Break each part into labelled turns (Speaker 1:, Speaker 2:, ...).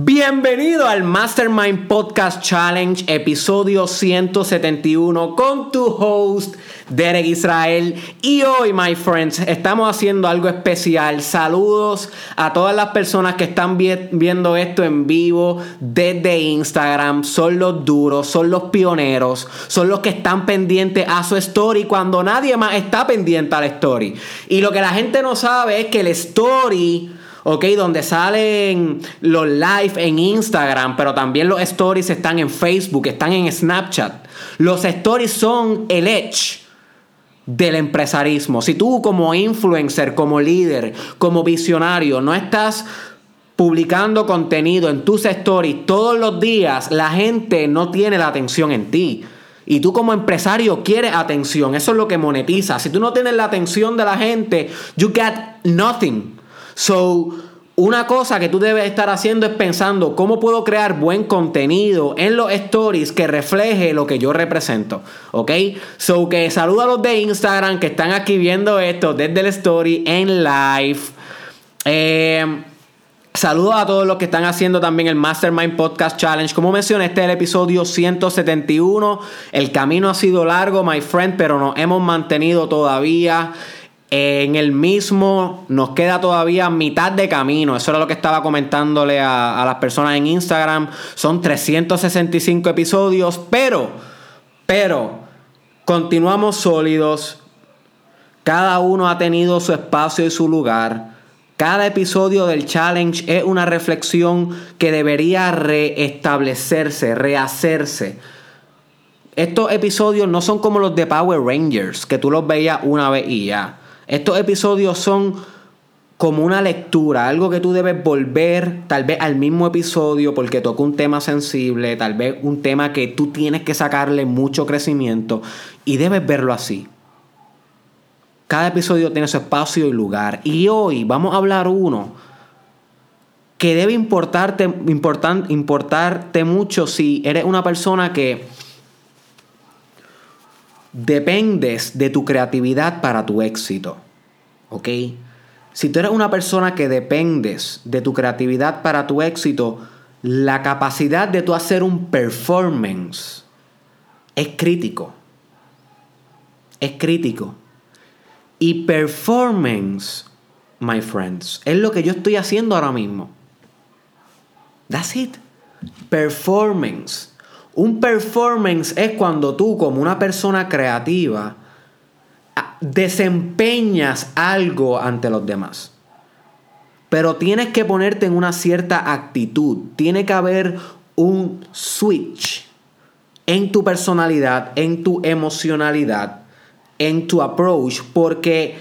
Speaker 1: Bienvenido al Mastermind Podcast Challenge, episodio 171, con tu host, Derek Israel. Y hoy, my friends, estamos haciendo algo especial. Saludos a todas las personas que están viendo esto en vivo desde Instagram. Son los duros, son los pioneros, son los que están pendientes a su story cuando nadie más está pendiente a la story. Y lo que la gente no sabe es que el story ¿ok? Donde salen los live en Instagram, pero también los stories están en Facebook, están en Snapchat. Los stories son el edge del empresarismo. Si tú como influencer, como líder, como visionario, no estás publicando contenido en tus stories todos los días, la gente no tiene la atención en ti. Y tú como empresario quieres atención. Eso es lo que monetiza. Si tú no tienes la atención de la gente, you get nothing. So, una cosa que tú debes estar haciendo es pensando cómo puedo crear buen contenido en los stories que refleje lo que yo represento. ¿Ok? So que saludo a los de Instagram que están aquí viendo esto desde el story en live. Eh, a todos los que están haciendo también el Mastermind Podcast Challenge. Como mencioné, este es el episodio 171. El camino ha sido largo, my friend, pero nos hemos mantenido todavía. En el mismo nos queda todavía mitad de camino. Eso era lo que estaba comentándole a, las personas en Instagram. Son 365 episodios, pero, pero, continuamos sólidos. Cada uno ha tenido su espacio y su lugar. Cada episodio del challenge es una reflexión que debería reestablecerse, rehacerse. Estos episodios no son como los de Power Rangers, que tú los veías una vez y ya. Estos episodios son como una lectura, algo que tú debes volver tal vez al mismo episodio porque toca un tema sensible, tal vez un tema que tú tienes que sacarle mucho crecimiento y debes verlo así. Cada episodio tiene su espacio y lugar. Y hoy vamos a hablar uno que debe importarte, importarte mucho si eres una persona que dependes de tu creatividad para tu éxito. ¿Ok? Si tú eres una persona que dependes de tu creatividad para tu éxito, la capacidad de tú hacer un performance es crítico. Es crítico. Y performance, my friends, es lo que yo estoy haciendo ahora mismo. That's it. Performance. Un performance es cuando tú como una persona creativa desempeñas algo ante los demás. Pero tienes que ponerte en una cierta actitud. Tiene que haber un switch en tu personalidad, en tu emocionalidad, en tu approach, porque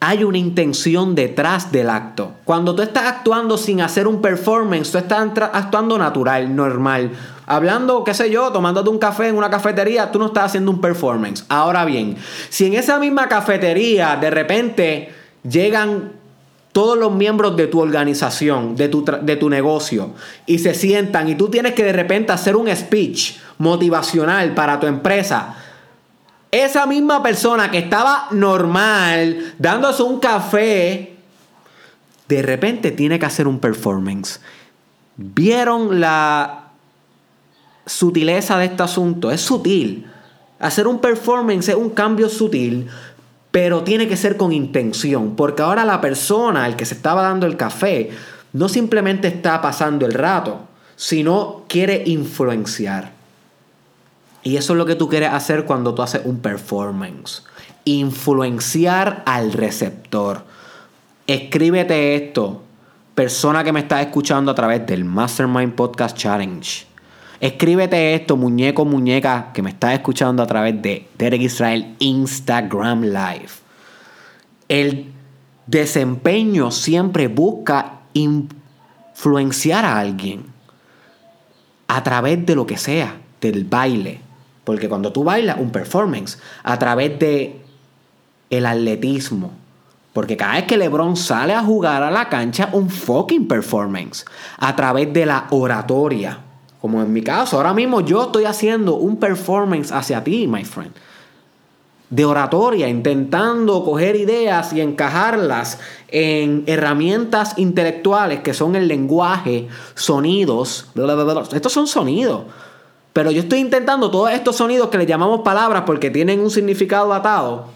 Speaker 1: hay una intención detrás del acto. Cuando tú estás actuando sin hacer un performance, tú estás actuando natural, normal. Hablando, qué sé yo, tomándote un café en una cafetería, tú no estás haciendo un performance. Ahora bien, si en esa misma cafetería de repente llegan todos los miembros de tu organización, de tu, de tu negocio, y se sientan y tú tienes que de repente hacer un speech motivacional para tu empresa, esa misma persona que estaba normal, dándose un café, de repente tiene que hacer un performance. ¿Vieron la sutileza de este asunto? Es sutil. Hacer un performance es un cambio sutil, pero tiene que ser con intención, porque ahora la persona, el que se estaba dando el café, no simplemente está pasando el rato, sino quiere influenciar. Y eso es lo que tú quieres hacer cuando tú haces un performance. Influenciar al receptor. Escríbete esto, persona que me está escuchando a través del Mastermind Podcast Challenge. Escríbete esto, muñeco, muñeca, que me está escuchando a través de Derek Israel Instagram Live. El desempeño siempre busca influenciar a alguien a través de lo que sea, del baile, porque cuando tú bailas un performance a través de el atletismo, porque cada vez que LeBron sale a jugar a la cancha, un fucking performance. A través de la oratoria. Como en mi caso, ahora mismo yo estoy haciendo un performance hacia ti, my friend. de oratoria, intentando coger ideas y encajarlas en herramientas intelectuales que son el lenguaje, sonidos, estos son sonidos. Pero yo estoy intentando todos estos sonidos que le llamamos palabras porque tienen un significado atado,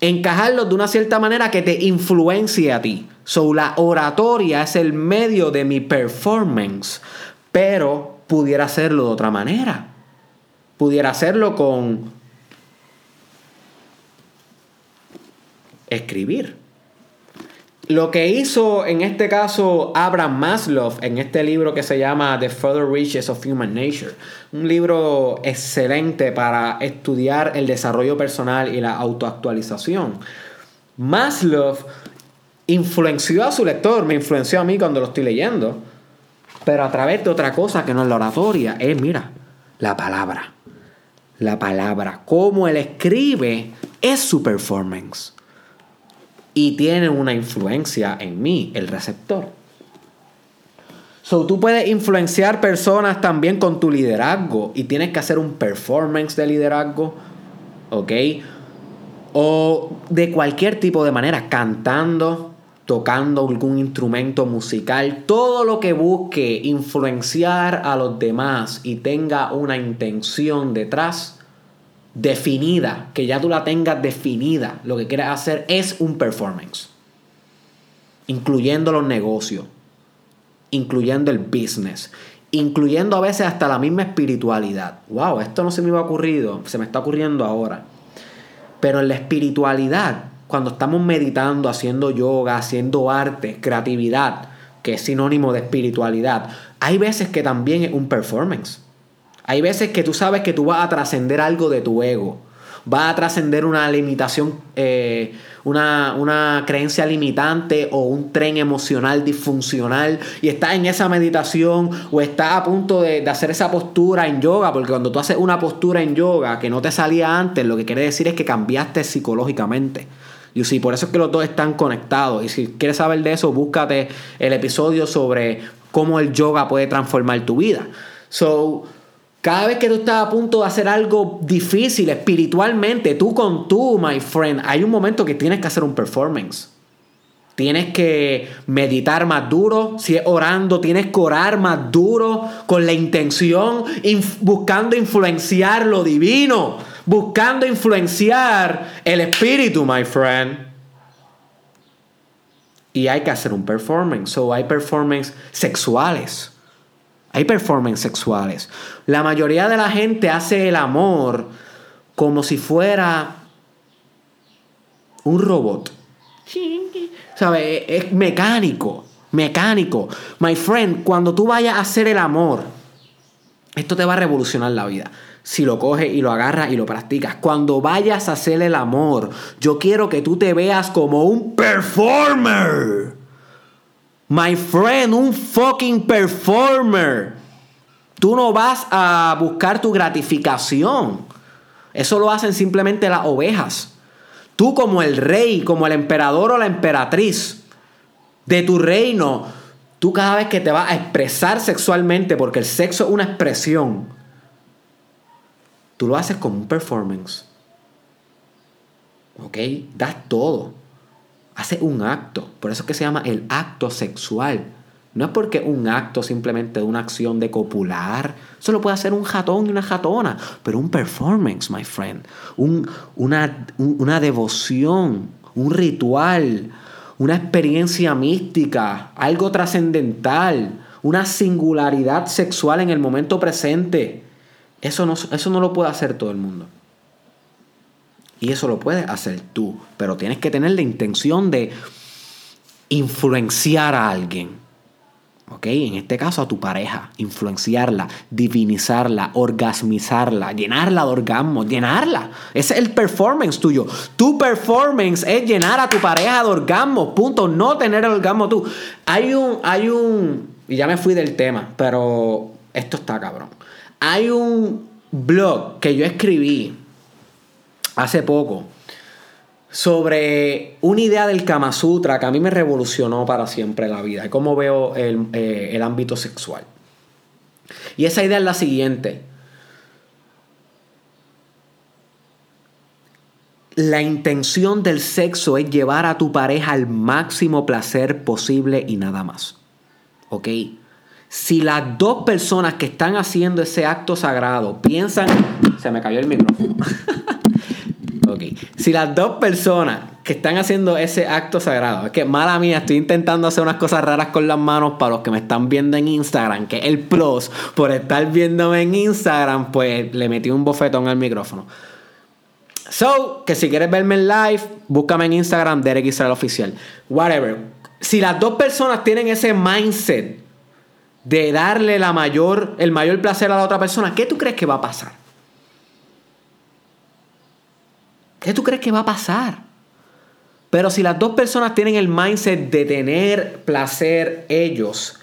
Speaker 1: encajarlos de una cierta manera que te influencie a ti. So, la oratoria es el medio de mi performance, pero pudiera hacerlo de otra manera. Pudiera hacerlo con escribir. Lo que hizo en este caso Abraham Maslow en este libro que se llama The Further Reaches of Human Nature, un libro excelente para estudiar el desarrollo personal y la autoactualización. Maslow influenció a su lector, me influenció a mí cuando lo estoy leyendo, pero a través de otra cosa que no es la oratoria, es, mira, la palabra. La palabra, cómo él escribe, es su performance y tiene una influencia en mí, el receptor. So, tú puedes influenciar personas también con tu liderazgo y tienes que hacer un performance de liderazgo, ¿ok? O de cualquier tipo de manera, cantando, tocando algún instrumento musical, todo lo que busque influenciar a los demás y tenga una intención detrás, definida, que ya tú la tengas definida, lo que quieres hacer es un performance, incluyendo los negocios, incluyendo el business, incluyendo a veces hasta la misma espiritualidad. Wow, esto no se me iba ocurrido, se me está ocurriendo ahora. Pero en la espiritualidad, cuando estamos meditando, haciendo yoga, haciendo arte, creatividad, que es sinónimo de espiritualidad, hay veces que también es un performance. Hay veces que tú sabes que tú vas a trascender algo de tu ego. Vas a trascender una limitación, eh, una, creencia limitante o un tren emocional disfuncional y estás en esa meditación o estás a punto de, hacer esa postura en yoga, porque cuando tú haces una postura en yoga que no te salía antes, lo que quiere decir es que cambiaste psicológicamente. Y sí, por eso es que los dos están conectados. Y si quieres saber de eso, búscate el episodio sobre cómo el yoga puede transformar tu vida. So, cada vez que tú estás a punto de hacer algo difícil espiritualmente, tú con tú, my friend, hay un momento que tienes que hacer un performance. Tienes que meditar más duro. Si es orando, tienes que orar más duro con la intención, buscando influenciar lo divino, buscando influenciar el espíritu, my friend. Y hay que hacer un performance. So hay performance sexuales. Hay performance sexuales. La mayoría de la gente hace el amor como si fuera un robot. ¿Sabes? Es mecánico. Mecánico. My friend, cuando tú vayas a hacer el amor, esto te va a revolucionar la vida. Si lo coges y lo agarras y lo practicas. Cuando vayas a hacer el amor, yo quiero que tú te veas como un performer. My friend, un fucking performer. Tú no vas a buscar tu gratificación. Eso lo hacen simplemente las ovejas. Tú como el rey, como el emperador o la emperatriz de tu reino, tú cada vez que te vas a expresar sexualmente, porque el sexo es una expresión, tú lo haces como un performance. ¿Ok? Das todo hace un acto. Por eso es que se llama el acto sexual. No es porque un acto simplemente de una acción de copular. Eso lo puede hacer un jatón y una jatona. Pero un performance, my friend. una, una devoción, un ritual, una experiencia mística, algo trascendental, una singularidad sexual en el momento presente. Eso no, eso no lo puede hacer todo el mundo. Y eso lo puedes hacer tú, pero tienes que tener la intención de influenciar a alguien. ¿Ok? En este caso a tu pareja, influenciarla, divinizarla, orgasmizarla, llenarla de orgasmo, llenarla. Ese es el performance tuyo. Tu performance es llenar a tu pareja de orgasmo, punto. No tener el orgasmo tú. Hay un, hay un, y ya me fui del tema, pero esto está cabrón. Hay un blog que yo escribí hace poco sobre una idea del Kama Sutra que a mí me revolucionó para siempre la vida, y cómo veo el, eh, el ámbito sexual. Y esa idea es la siguiente. la intención del sexo es llevar a tu pareja al máximo placer posible y nada más. ¿Ok? Si las dos personas que están haciendo ese acto sagrado piensan... Se me cayó el micrófono. ok. Si las dos personas que están haciendo ese acto sagrado. Es que, mala mía, estoy intentando hacer unas cosas raras con las manos para los que me están viendo en Instagram, que el plus por estar viéndome en Instagram, pues le metí un bofetón al micrófono. So, que si quieres verme en live, búscame en Instagram, Derek Israel Oficial. Whatever. Si las dos personas tienen ese mindset de darle la mayor, el mayor placer a la otra persona, ¿qué tú crees que va a pasar? ¿Qué tú crees que va a pasar? Pero si las dos personas tienen el mindset de tener placer ellos,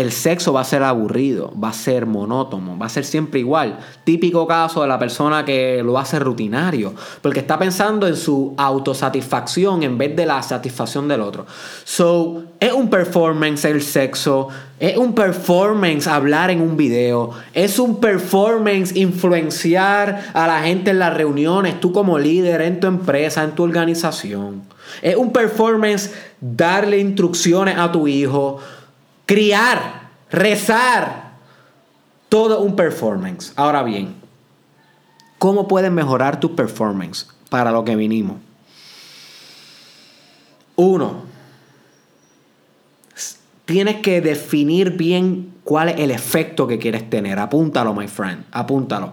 Speaker 1: el sexo va a ser aburrido, va a ser monótono, va a ser siempre igual. Típico caso de la persona que lo hace rutinario, porque está pensando en su autosatisfacción en vez de la satisfacción del otro. So, es un performance el sexo, es un performance hablar en un video, es un performance influenciar a la gente en las reuniones, tú como líder en tu empresa, en tu organización. Es un performance darle instrucciones a tu hijo criar, rezar, todo un performance. Ahora bien, ¿cómo puedes mejorar tu performance para lo que vinimos? Uno, tienes que definir bien cuál es el efecto que quieres tener. Apúntalo, my friend, apúntalo.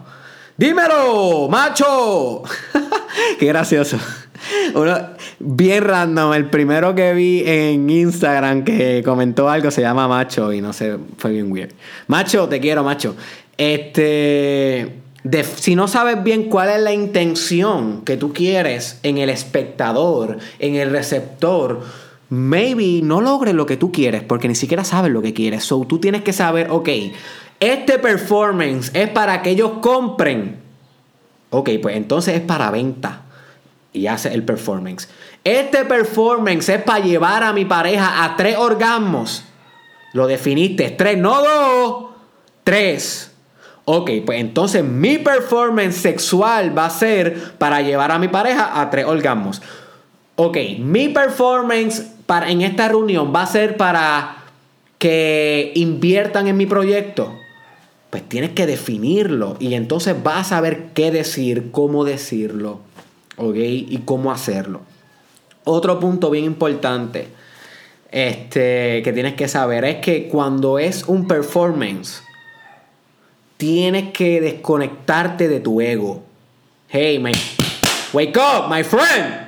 Speaker 1: Dímelo, macho. Qué gracioso. Uno, bien random. El primero que vi en Instagram que comentó algo se llama Macho y no sé, fue bien weird. Macho, te quiero, macho. Este. si no sabes bien cuál es la intención que tú quieres en el espectador, en el receptor, maybe no logres lo que tú quieres porque ni siquiera sabes lo que quieres. So tú tienes que saber, ok, este performance es para que ellos compren. Ok, pues entonces es para venta y hace el performance. Este performance es para llevar a mi pareja a tres orgasmos. Lo definiste, tres, no dos, tres. Ok, pues entonces mi performance sexual va a ser para llevar a mi pareja a tres orgasmos. Ok, mi performance para, en esta reunión va a ser para que inviertan en mi proyecto. Pues tienes que definirlo y entonces vas a saber qué decir, cómo decirlo. ¿ok? Y cómo hacerlo. Otro punto bien importante este, que tienes que saber es que cuando es un performance, tienes que desconectarte de tu ego. Hey, man, wake up, my friend.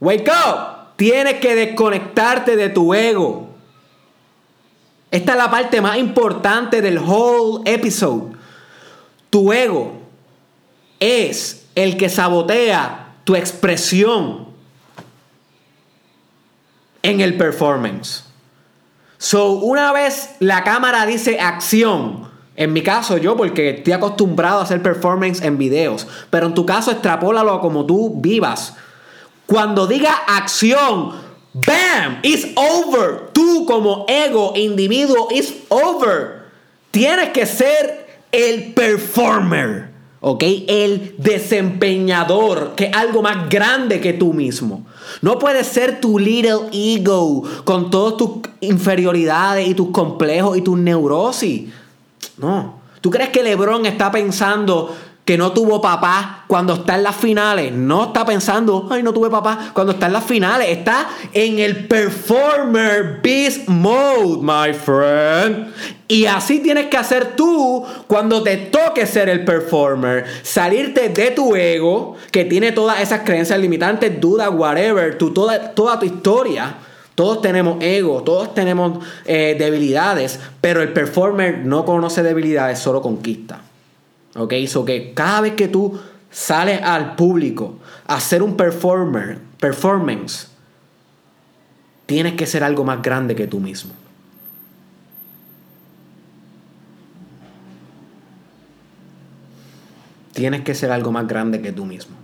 Speaker 1: Wake up. Tienes que desconectarte de tu ego. Esta es la parte más importante del whole episode. Tu ego es el que sabotea tu expresión en el performance. So, una vez la cámara dice acción, en mi caso yo porque estoy acostumbrado a hacer performance en videos, pero en tu caso extrapólalo como tú vivas. Cuando diga acción, bam, it's over. Tú como ego, individuo, it's over. Tienes que ser el performer. ¿ok? El desempeñador, que es algo más grande que tú mismo. No puedes ser tu little ego con todas tus inferioridades y tus complejos y tus neurosis. No. ¿Tú crees que Lebron está pensando que no tuvo papá cuando está en las finales. No está pensando, ay, no tuve papá cuando está en las finales. Está en el performer beast mode, my friend. Y así tienes que hacer tú cuando te toque ser el performer. Salirte de tu ego, que tiene todas esas creencias limitantes, dudas, whatever, tu, toda, toda tu historia. Todos tenemos ego, todos tenemos eh, debilidades, pero el performer no conoce debilidades, solo conquista. ¿Ok? So que cada vez que tú sales al público a hacer un performer, performance, tienes que ser algo más grande que tú mismo. Tienes que ser algo más grande que tú mismo.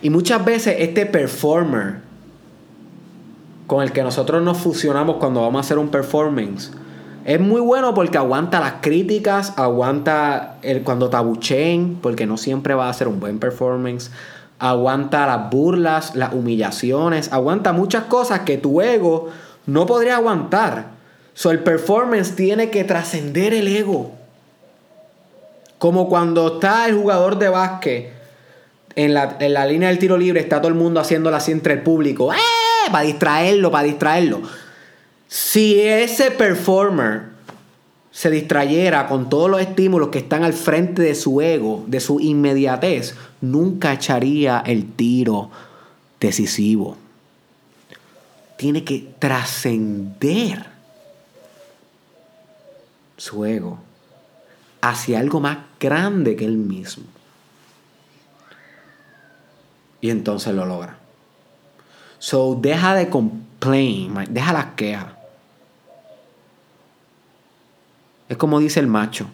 Speaker 1: Y muchas veces este performer con el que nosotros nos fusionamos cuando vamos a hacer un performance, Es muy bueno porque aguanta las críticas, aguanta el, cuando tabucheen, porque no siempre va a ser un buen performance. Aguanta las burlas, las humillaciones, aguanta muchas cosas que tu ego no podría aguantar. So, el performance tiene que trascender el ego. Como cuando está el jugador de básquet en la, en la, línea del tiro libre, está todo el mundo haciéndolo así entre el público. ¡Eh! Para distraerlo, para distraerlo. Si ese performer se distrayera con todos los estímulos que están al frente de su ego, de su inmediatez, nunca echaría el tiro decisivo. Tiene que trascender su ego hacia algo más grande que él mismo. Y entonces lo logra. So, deja de complain, deja las quejas. Es como dice el macho.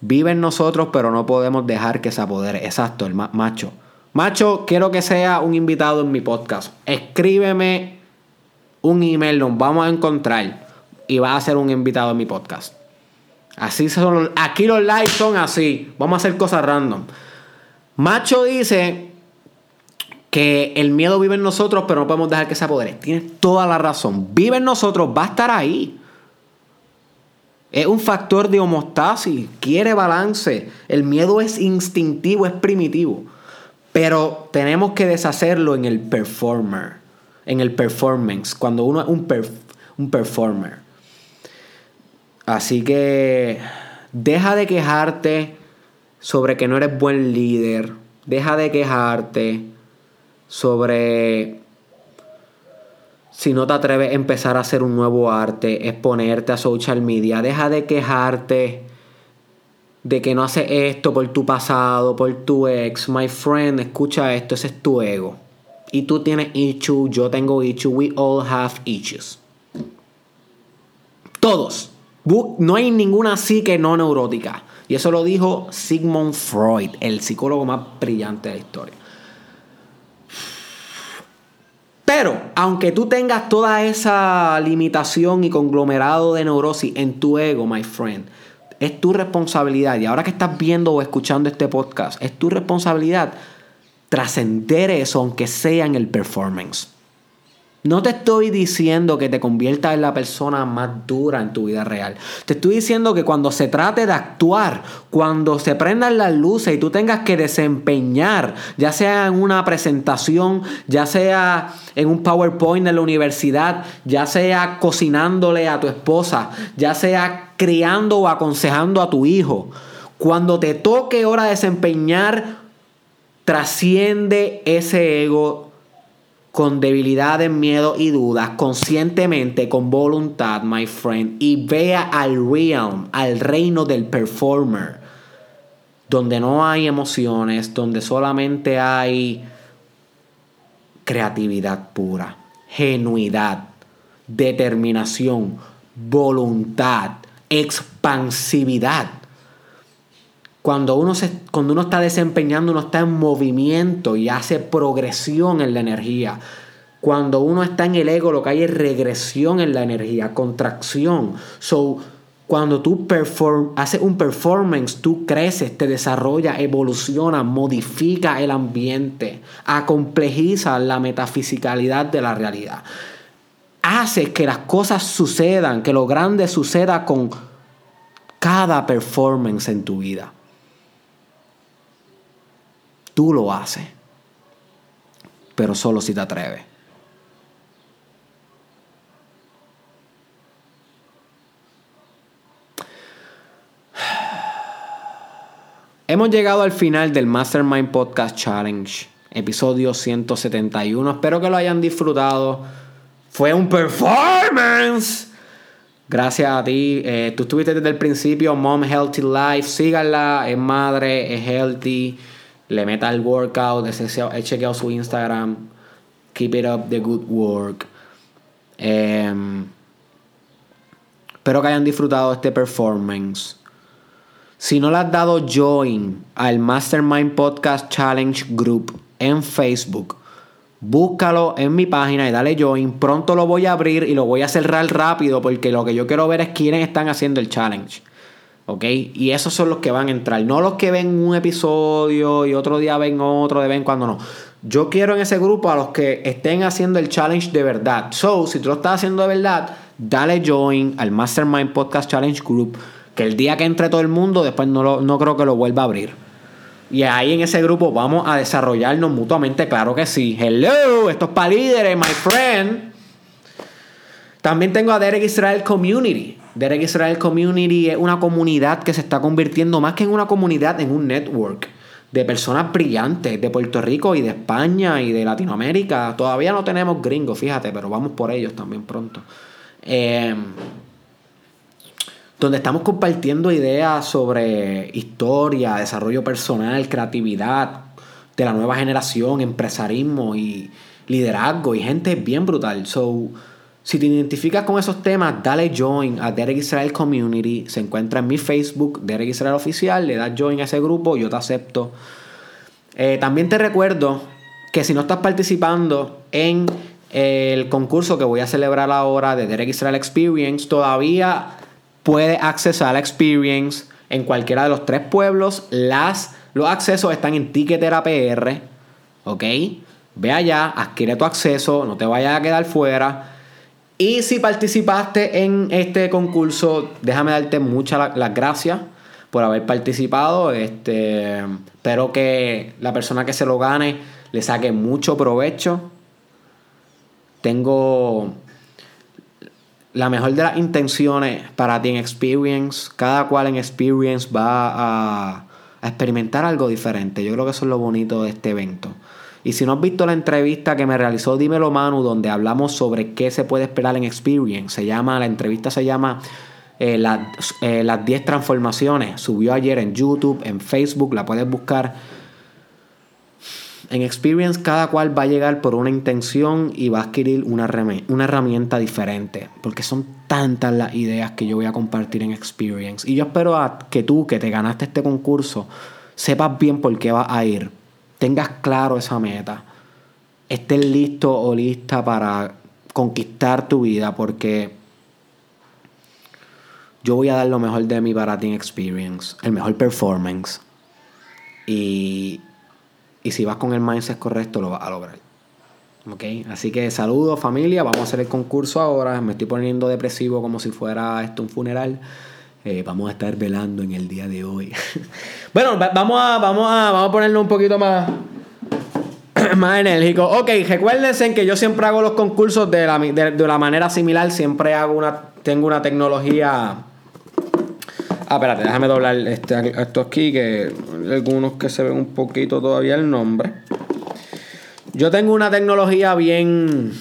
Speaker 1: Vive en nosotros, pero no podemos dejar que se apodere. Exacto, el macho. Macho, quiero que sea un invitado en mi podcast. Escríbeme un email, nos vamos a encontrar y va a ser un invitado en mi podcast. Así son. Aquí los likes son así. Vamos a hacer cosas random. Macho dice que el miedo vive en nosotros, pero no podemos dejar que se apodere. Tienes toda la razón. Vive en nosotros, va a estar ahí. Es un factor de homostasis, quiere balance. El miedo es instintivo, es primitivo. Pero tenemos que deshacerlo en el performer, en el performance, cuando uno es un, un performer. Así que deja de quejarte sobre que no eres buen líder. Deja de quejarte sobre si no te atreves a empezar a hacer un nuevo arte, exponerte a social media, deja de quejarte de que no haces esto por tu pasado, por tu ex. My friend, escucha esto, ese es tu ego. Y tú tienes issues, yo tengo issues, we all have issues. Todos. No hay ninguna psique no neurótica. Y eso lo dijo Sigmund Freud, el psicólogo más brillante de la historia. Pero, aunque tú tengas toda esa limitación y conglomerado de neurosis en tu ego, my friend, es tu responsabilidad. Y ahora que estás viendo o escuchando este podcast, es tu responsabilidad trascender eso, aunque sea en el performance. No te estoy diciendo que te conviertas en la persona más dura en tu vida real. Te estoy diciendo que cuando se trate de actuar, cuando se prendan las luces y tú tengas que desempeñar, ya sea en una presentación, ya sea en un PowerPoint en la universidad, ya sea cocinándole a tu esposa, ya sea criando o aconsejando a tu hijo, cuando te toque hora de desempeñar, trasciende ese ego con debilidades, miedo y dudas, conscientemente, con voluntad, my friend, y vea al realm, al reino del performer, donde no hay emociones, donde solamente hay creatividad pura, genuidad, determinación, voluntad, expansividad. Cuando uno, se, cuando uno está desempeñando, uno está en movimiento y hace progresión en la energía. Cuando uno está en el ego, lo que hay es regresión en la energía, contracción. So, cuando tú perform, haces un performance, tú creces, te desarrollas, evoluciona, modifica el ambiente, acomplejiza la metafisicalidad de la realidad. Hace que las cosas sucedan, que lo grande suceda con cada performance en tu vida. Tú lo haces, pero solo si te atreves. Hemos llegado al final del Mastermind Podcast Challenge, episodio 171. Espero que lo hayan disfrutado. Fue un performance. Gracias a ti. Eh, tú estuviste desde el principio, Mom Healthy Life. Síganla, es madre, es healthy le meta el workout, he chequeado su Instagram, keep it up the good work. Em, espero que hayan disfrutado este performance. Si no le has dado join al Mastermind Podcast Challenge Group en Facebook, Búscalo en mi página y dale join. Pronto lo voy a abrir y lo voy a cerrar rápido porque lo que yo quiero ver es quiénes están haciendo el challenge. ¿Ok? Y esos son los que van a entrar. No los que ven un episodio y otro día ven otro de vez en cuando no. Yo quiero en ese grupo a los que estén haciendo el challenge de verdad. So, si tú lo estás haciendo de verdad, dale join al Mastermind Podcast Challenge Group. Que el día que entre todo el mundo, después no, no creo que lo vuelva a abrir. Y ahí en ese grupo vamos a desarrollarnos mutuamente, claro que sí. Hello, esto es para líderes, my friend. También tengo a Derek Israel Community. Derek Israel Community es una comunidad que se está convirtiendo más que en una comunidad, en un network de personas brillantes de Puerto Rico y de España y de Latinoamérica. Todavía no tenemos gringos, fíjate, pero vamos por ellos también pronto. Eh, donde estamos compartiendo ideas sobre historia, desarrollo personal, creatividad de la nueva generación, empresarismo y liderazgo y gente bien brutal. So, si te identificas con esos temas, dale join a Derek Israel Community. Se encuentra en mi Facebook, Derek Israel Oficial. Le das join a ese grupo, yo te acepto. Eh, también te recuerdo que si no estás participando en el concurso que voy a celebrar ahora de Derek Israel Experience, todavía puedes accesar la Experience en cualquiera de los tres pueblos. Las, los accesos están en Ticketera PR. ¿Ok? Ve allá, adquiere tu acceso, no te vayas a quedar fuera. Y si participaste en este concurso, déjame darte muchas las gracias por haber participado. Este, espero que la persona que se lo gane le saque mucho provecho. Tengo la mejor de las intenciones para ti en Experience. Cada cual en Experience va a, a experimentar algo diferente. Yo creo que eso es lo bonito de este evento. Y si no has visto la entrevista que me realizó Dímelo Manu, donde hablamos sobre qué se puede esperar en Experience, se llama, la entrevista se llama eh, eh, Las 10 transformaciones. Subió ayer en YouTube, en Facebook, la puedes buscar. En Experience cada cual va a llegar por una intención y va a adquirir una, una herramienta diferente. Porque son tantas las ideas que yo voy a compartir en Experience. Y yo espero que tú, que te ganaste este concurso, sepas bien por qué vas a ir tengas claro esa meta, estés listo o lista para conquistar tu vida porque yo voy a dar lo mejor de mí para Team Experience, el mejor performance. Y, y si vas con el mindset correcto, lo vas a lograr. ¿Ok? Así que saludos familia, vamos a hacer el concurso ahora. Me estoy poniendo depresivo como si fuera esto un funeral. Eh, vamos a estar velando en el día de hoy. bueno, vamos a, vamos, a, vamos a ponerlo un poquito más, más enérgico. Ok, recuérdense que yo siempre hago los concursos de la, de, la manera similar. Siempre hago una, tengo una tecnología... Ah, espérate, déjame doblar este, esto aquí, que algunos que se ven un poquito todavía el nombre. Yo tengo una tecnología bien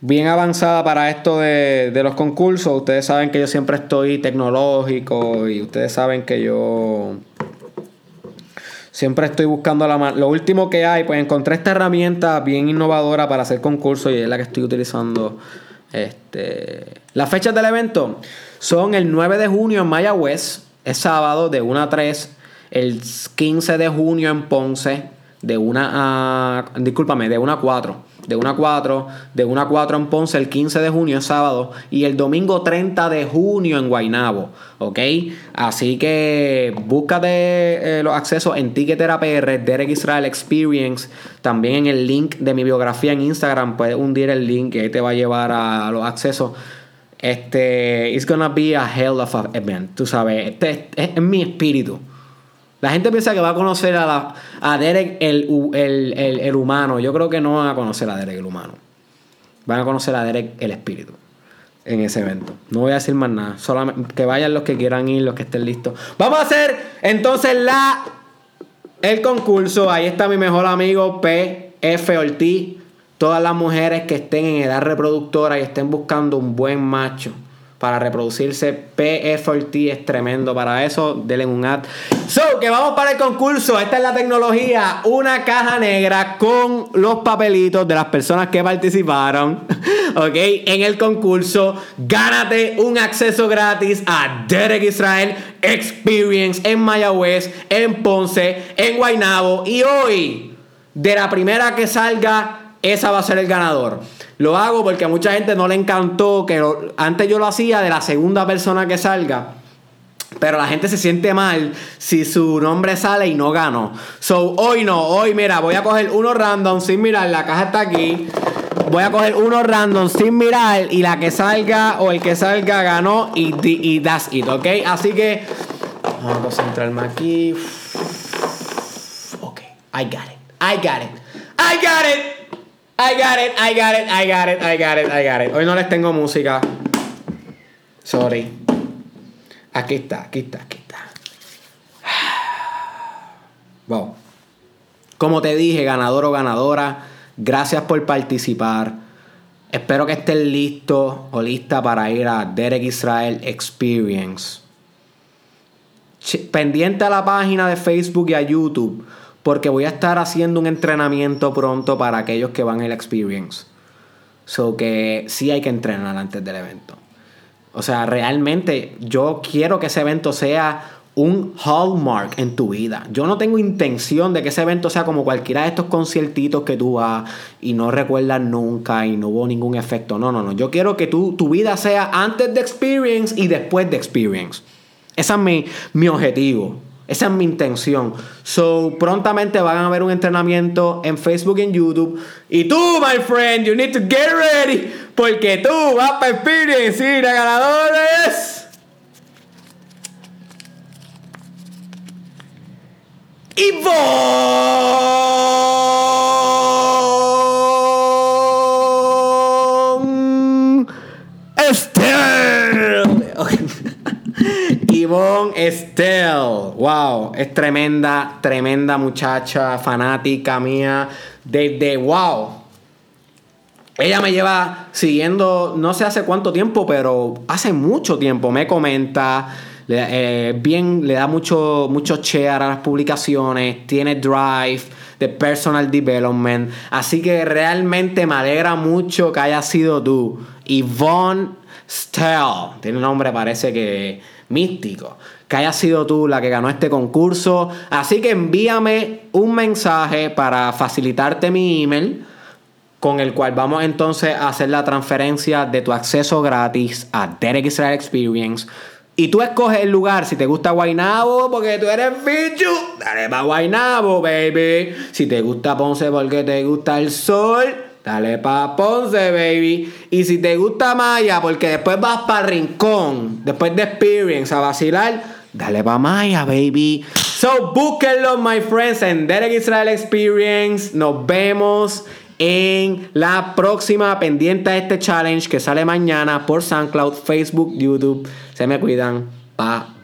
Speaker 1: bien avanzada para esto de, los concursos. Ustedes saben que yo siempre estoy tecnológico y ustedes saben que yo siempre estoy buscando la lo último que hay. Pues encontré esta herramienta bien innovadora para hacer concursos y es la que estoy utilizando. Este, las fechas del evento son el 9 de junio en Mayagüez, es sábado de 1 a 3, el 15 de junio en Ponce, de 1 a. Discúlpame, de 1 a 4 de 1 a 4, de 1 a 4 en Ponce el 15 de junio, sábado, y el domingo 30 de junio en Guaynabo, ¿ok? Así que búscate eh, los accesos en Ticketera PR, Derek Israel Experience, también en el link de mi biografía en Instagram, puedes hundir el link ahí te va a llevar a, los accesos. Este, it's gonna be a hell of an event, tú sabes, este es mi espíritu. La gente piensa que va a conocer a, la, a Derek el, humano. Yo creo que no van a conocer a Derek el humano. Van a conocer a Derek el espíritu en ese evento. No voy a decir más nada. Solamente que vayan los que quieran ir, los que estén listos. Vamos a hacer entonces la el concurso. Ahí está mi mejor amigo PF Ortiz. Todas las mujeres que estén en edad reproductora y estén buscando un buen macho para reproducirse. PF4T es tremendo para eso. Denle un ad. So, que vamos para el concurso. Esta es la tecnología. Una caja negra con los papelitos de las personas que participaron. ok, en el concurso. Gánate un acceso gratis a Derek Israel Experience en Mayagüez, en Ponce, en Guaynabo. Y hoy de la primera que salga, esa va a ser el ganador. Lo hago porque a mucha gente no le encantó que antes yo lo hacía de la segunda persona que salga. Pero la gente se siente mal si su nombre sale y no ganó. So, hoy no, hoy mira, voy a coger uno random sin mirar, la caja está aquí. Voy a coger uno random sin mirar y la que salga o el que salga ganó y, y that's it, ¿ok? Así que vamos a concentrarme aquí. Ok, I got it, I got it, I got it. I got it, I got it, I got it, I got it, I got it. Hoy no les tengo música. Sorry. Aquí está, aquí está, aquí está. Wow. Como te dije, ganador o ganadora, gracias por participar. Espero que estén listos o lista para ir a Derek Israel Experience. Pendiente a la página de Facebook y a YouTube, porque voy a estar haciendo un entrenamiento pronto para aquellos que van al Experience. So que sí hay que entrenar antes del evento. O sea, realmente yo quiero que ese evento sea un hallmark en tu vida. Yo no tengo intención de que ese evento sea como cualquiera de estos conciertitos que tú vas y no recuerdas nunca y no hubo ningún efecto. No, no, no. Yo quiero que tu vida sea antes de experience y después de experience. Ese es mi, mi objetivo. Esa es mi intención. So, prontamente van a ver un entrenamiento en Facebook y en YouTube. Y tú, my friend, you need to get ready. Porque tú vas para Experience y la ganadora es. Yvonne Yvonne Estelle. Wow, es tremenda, tremenda muchacha, fanática mía. Desde wow. Ella me lleva siguiendo, no sé hace cuánto tiempo, pero hace mucho tiempo. Me comenta, eh, bien, le da mucho, mucho share a las publicaciones, tiene drive de personal development. Así que realmente me alegra mucho que haya sido tú, Yvonne Stell. Tiene un nombre, parece que místico. Que haya sido tú la que ganó este concurso. Así que envíame un mensaje para facilitarte mi email. Con el cual vamos entonces a hacer la transferencia de tu acceso gratis a Derek Israel Experience y tú escoges el lugar, si te gusta Guainabo porque tú eres bicho, dale pa' Guainabo, baby. Si te gusta Ponce porque te gusta el sol, dale pa' Ponce, baby. Y si te gusta Maya porque después vas para Rincón, después de Experience a vacilar, dale pa' Maya, baby. So, búsquenlo, my friends, en Derek Israel Experience. Nos vemos en la próxima pendiente a este challenge que sale mañana por SoundCloud, Facebook, YouTube. Se me cuidan. Pa.